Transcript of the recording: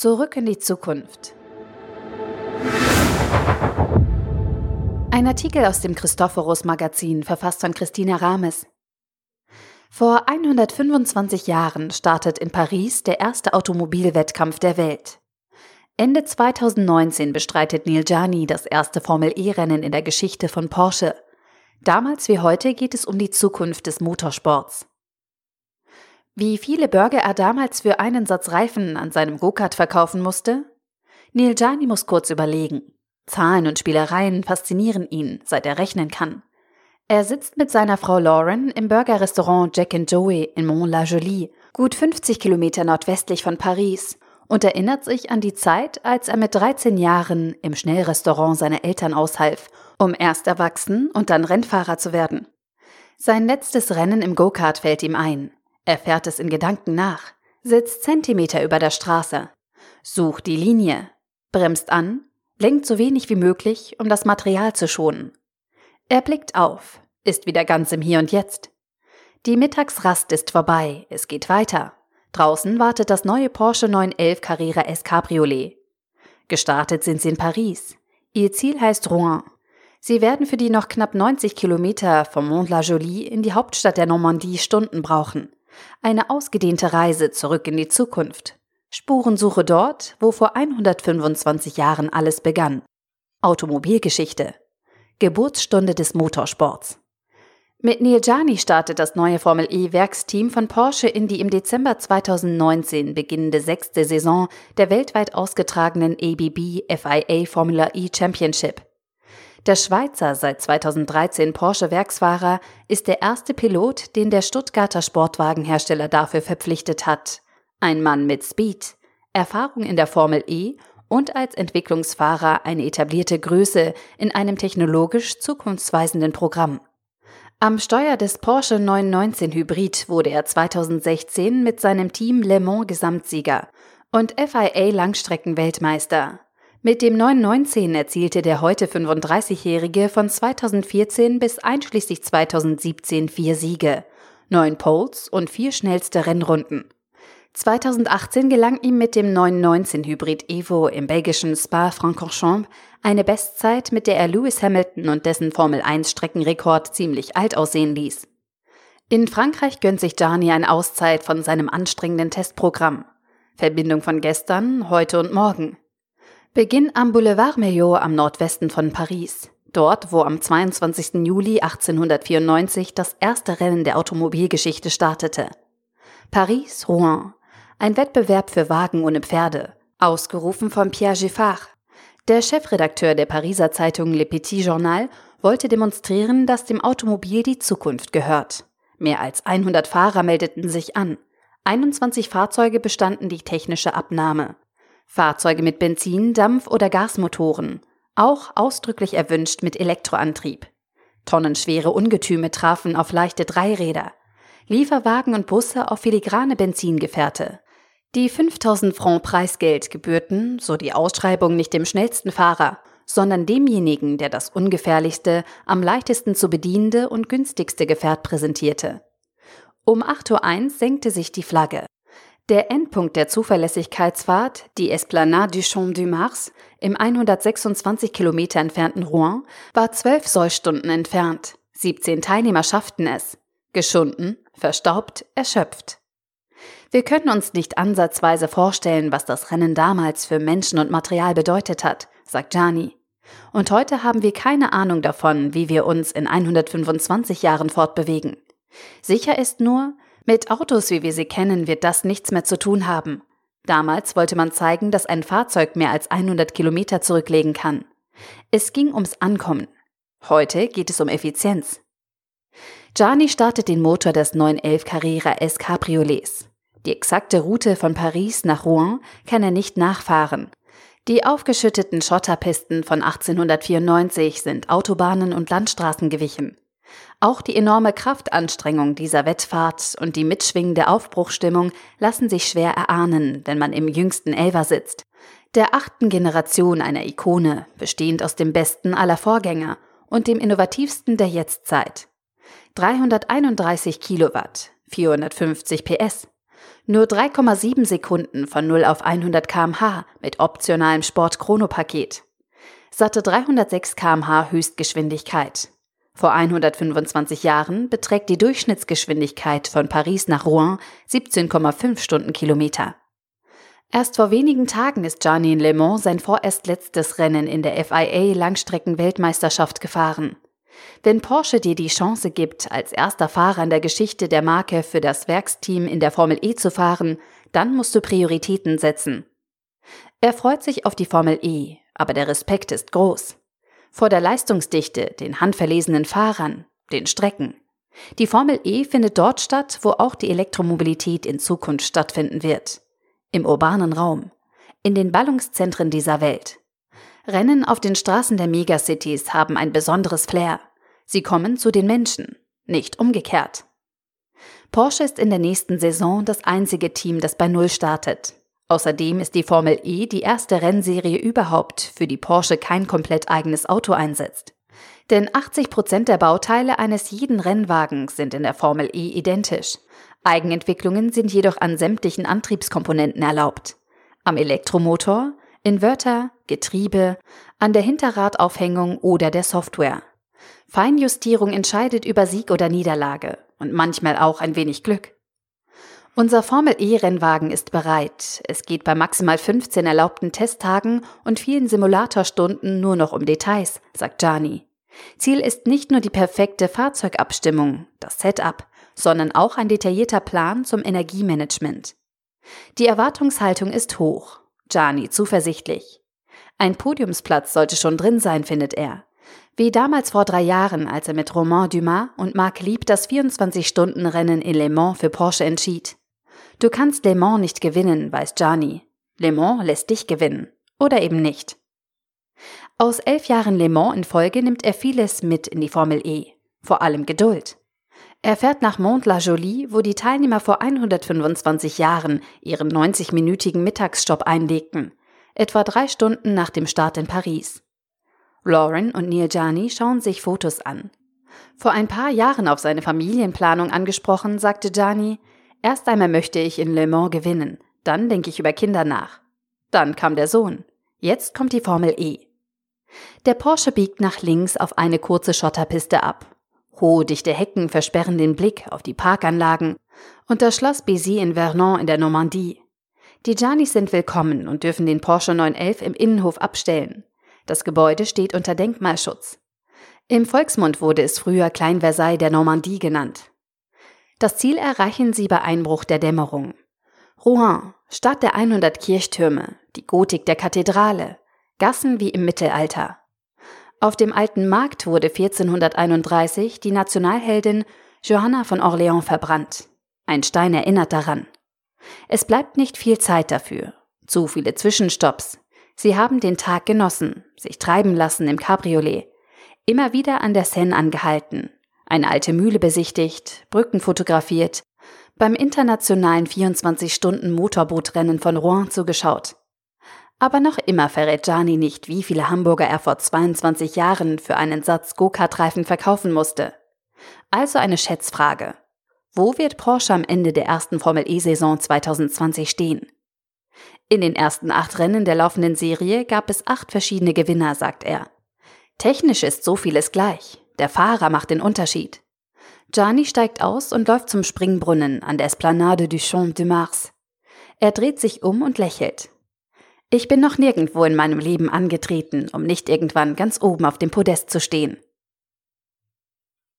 Zurück in die Zukunft. Ein Artikel aus dem Christophorus Magazin, verfasst von Christina Rames. Vor 125 Jahren startet in Paris der erste Automobilwettkampf der Welt. Ende 2019 bestreitet Neil Jani das erste Formel-E-Rennen in der Geschichte von Porsche. Damals wie heute geht es um die Zukunft des Motorsports. Wie viele Burger er damals für einen Satz Reifen an seinem Go-Kart verkaufen musste? Neil Jani muss kurz überlegen. Zahlen und Spielereien faszinieren ihn, seit er rechnen kann. Er sitzt mit seiner Frau Lauren im Burgerrestaurant Jack and Joey in Mont-la-Jolie, gut 50 Kilometer nordwestlich von Paris, und erinnert sich an die Zeit, als er mit 13 Jahren im Schnellrestaurant seiner Eltern aushalf, um erst erwachsen und dann Rennfahrer zu werden. Sein letztes Rennen im Go-Kart fällt ihm ein. Er fährt es in Gedanken nach, sitzt Zentimeter über der Straße, sucht die Linie, bremst an, lenkt so wenig wie möglich, um das Material zu schonen. Er blickt auf, ist wieder ganz im Hier und Jetzt. Die Mittagsrast ist vorbei, es geht weiter. Draußen wartet das neue Porsche 911 Carrera S Cabriolet. Gestartet sind sie in Paris. Ihr Ziel heißt Rouen. Sie werden für die noch knapp 90 Kilometer vom Mont-la-Jolie in die Hauptstadt der Normandie Stunden brauchen. Eine ausgedehnte Reise zurück in die Zukunft. Spurensuche dort, wo vor 125 Jahren alles begann. Automobilgeschichte. Geburtsstunde des Motorsports. Mit Neil Jani startet das neue Formel E-Werksteam von Porsche in die im Dezember 2019 beginnende sechste Saison der weltweit ausgetragenen ABB FIA Formula E Championship. Der Schweizer, seit 2013 Porsche-Werksfahrer, ist der erste Pilot, den der Stuttgarter Sportwagenhersteller dafür verpflichtet hat. Ein Mann mit Speed, Erfahrung in der Formel E und als Entwicklungsfahrer eine etablierte Größe in einem technologisch zukunftsweisenden Programm. Am Steuer des Porsche 919 Hybrid wurde er 2016 mit seinem Team Le Mans Gesamtsieger und FIA Langstreckenweltmeister. Mit dem 919 erzielte der heute 35-Jährige von 2014 bis einschließlich 2017 vier Siege, neun Poles und vier schnellste Rennrunden. 2018 gelang ihm mit dem 919 Hybrid Evo im belgischen Spa-Francorchamps eine Bestzeit, mit der er Lewis Hamilton und dessen Formel 1 Streckenrekord ziemlich alt aussehen ließ. In Frankreich gönnt sich Gianni eine Auszeit von seinem anstrengenden Testprogramm. Verbindung von gestern, heute und morgen. Beginn am Boulevard Maillot am Nordwesten von Paris. Dort, wo am 22. Juli 1894 das erste Rennen der Automobilgeschichte startete. Paris-Rouen. Ein Wettbewerb für Wagen ohne Pferde. Ausgerufen von Pierre Giffard. Der Chefredakteur der Pariser Zeitung Le Petit Journal wollte demonstrieren, dass dem Automobil die Zukunft gehört. Mehr als 100 Fahrer meldeten sich an. 21 Fahrzeuge bestanden die technische Abnahme. Fahrzeuge mit Benzin, Dampf oder Gasmotoren, auch ausdrücklich erwünscht mit Elektroantrieb. Tonnenschwere Ungetüme trafen auf leichte Dreiräder, Lieferwagen und Busse auf filigrane Benzingefährte. Die 5000 Franc Preisgeld gebührten, so die Ausschreibung, nicht dem schnellsten Fahrer, sondern demjenigen, der das ungefährlichste, am leichtesten zu bedienende und günstigste Gefährt präsentierte. Um 8.01 Uhr senkte sich die Flagge. Der Endpunkt der Zuverlässigkeitsfahrt, die Esplanade du Champ du Mars, im 126 Kilometer entfernten Rouen, war 12 Sollstunden entfernt. 17 Teilnehmer schafften es. Geschunden, verstaubt, erschöpft. Wir können uns nicht ansatzweise vorstellen, was das Rennen damals für Menschen und Material bedeutet hat, sagt Gianni. Und heute haben wir keine Ahnung davon, wie wir uns in 125 Jahren fortbewegen. Sicher ist nur, mit Autos, wie wir sie kennen, wird das nichts mehr zu tun haben. Damals wollte man zeigen, dass ein Fahrzeug mehr als 100 Kilometer zurücklegen kann. Es ging ums Ankommen. Heute geht es um Effizienz. Gianni startet den Motor des 911 Carrera S Cabriolets. Die exakte Route von Paris nach Rouen kann er nicht nachfahren. Die aufgeschütteten Schotterpisten von 1894 sind Autobahnen und Landstraßen gewichen. Auch die enorme Kraftanstrengung dieser Wettfahrt und die mitschwingende Aufbruchstimmung lassen sich schwer erahnen, wenn man im jüngsten Elver sitzt. Der achten Generation einer Ikone, bestehend aus dem besten aller Vorgänger und dem innovativsten der Jetztzeit. 331 Kilowatt, 450 PS, Nur 3,7 Sekunden von 0 auf 100 km/h mit optionalem Sport-Chrono-Paket. Satte 306 km/h Höchstgeschwindigkeit. Vor 125 Jahren beträgt die Durchschnittsgeschwindigkeit von Paris nach Rouen 17,5 Stundenkilometer. Erst vor wenigen Tagen ist in Le Mans sein vorerst letztes Rennen in der FIA Langstrecken-Weltmeisterschaft gefahren. Wenn Porsche dir die Chance gibt, als erster Fahrer in der Geschichte der Marke für das Werksteam in der Formel E zu fahren, dann musst du Prioritäten setzen. Er freut sich auf die Formel E, aber der Respekt ist groß. Vor der Leistungsdichte, den handverlesenen Fahrern, den Strecken. Die Formel E findet dort statt, wo auch die Elektromobilität in Zukunft stattfinden wird. Im urbanen Raum. In den Ballungszentren dieser Welt. Rennen auf den Straßen der Megacities haben ein besonderes Flair. Sie kommen zu den Menschen, nicht umgekehrt. Porsche ist in der nächsten Saison das einzige Team, das bei Null startet. Außerdem ist die Formel E die erste Rennserie überhaupt, für die Porsche kein komplett eigenes Auto einsetzt. Denn 80 Prozent der Bauteile eines jeden Rennwagens sind in der Formel E identisch. Eigenentwicklungen sind jedoch an sämtlichen Antriebskomponenten erlaubt. Am Elektromotor, Inverter, Getriebe, an der Hinterradaufhängung oder der Software. Feinjustierung entscheidet über Sieg oder Niederlage und manchmal auch ein wenig Glück. Unser Formel E-Rennwagen ist bereit. Es geht bei maximal 15 erlaubten Testtagen und vielen Simulatorstunden nur noch um Details, sagt Gianni. Ziel ist nicht nur die perfekte Fahrzeugabstimmung, das Setup, sondern auch ein detaillierter Plan zum Energiemanagement. Die Erwartungshaltung ist hoch. Gianni zuversichtlich. Ein Podiumsplatz sollte schon drin sein, findet er. Wie damals vor drei Jahren, als er mit Romain Dumas und Marc Lieb das 24-Stunden-Rennen in Le Mans für Porsche entschied. Du kannst Le Mans nicht gewinnen, weiß Gianni. Le Mans lässt dich gewinnen. Oder eben nicht. Aus elf Jahren Le Mans in Folge nimmt er vieles mit in die Formel E. Vor allem Geduld. Er fährt nach Mont-la-Jolie, wo die Teilnehmer vor 125 Jahren ihren 90-minütigen Mittagsstopp einlegten. Etwa drei Stunden nach dem Start in Paris. Lauren und Neil Gianni schauen sich Fotos an. Vor ein paar Jahren auf seine Familienplanung angesprochen, sagte Gianni, Erst einmal möchte ich in Le Mans gewinnen, dann denke ich über Kinder nach. Dann kam der Sohn. Jetzt kommt die Formel E. Der Porsche biegt nach links auf eine kurze Schotterpiste ab. Hohe, dichte Hecken versperren den Blick auf die Parkanlagen und das Schloss Bézy in Vernon in der Normandie. Die Giannis sind willkommen und dürfen den Porsche 911 im Innenhof abstellen. Das Gebäude steht unter Denkmalschutz. Im Volksmund wurde es früher Klein Versailles der Normandie genannt. Das Ziel erreichen sie bei Einbruch der Dämmerung. Rouen, Stadt der 100 Kirchtürme, die Gotik der Kathedrale, Gassen wie im Mittelalter. Auf dem alten Markt wurde 1431 die Nationalheldin Johanna von Orléans verbrannt. Ein Stein erinnert daran. Es bleibt nicht viel Zeit dafür. Zu viele Zwischenstopps. Sie haben den Tag genossen, sich treiben lassen im Cabriolet, immer wieder an der Seine angehalten, eine alte Mühle besichtigt, Brücken fotografiert, beim internationalen 24-Stunden-Motorbootrennen von Rouen zugeschaut. Aber noch immer verrät Gianni nicht, wie viele Hamburger er vor 22 Jahren für einen Satz Go-Kart-Reifen verkaufen musste. Also eine Schätzfrage. Wo wird Porsche am Ende der ersten Formel E-Saison 2020 stehen? In den ersten acht Rennen der laufenden Serie gab es acht verschiedene Gewinner, sagt er. Technisch ist so vieles gleich. Der Fahrer macht den Unterschied. Gianni steigt aus und läuft zum Springbrunnen an der Esplanade du Champ de Mars. Er dreht sich um und lächelt. Ich bin noch nirgendwo in meinem Leben angetreten, um nicht irgendwann ganz oben auf dem Podest zu stehen.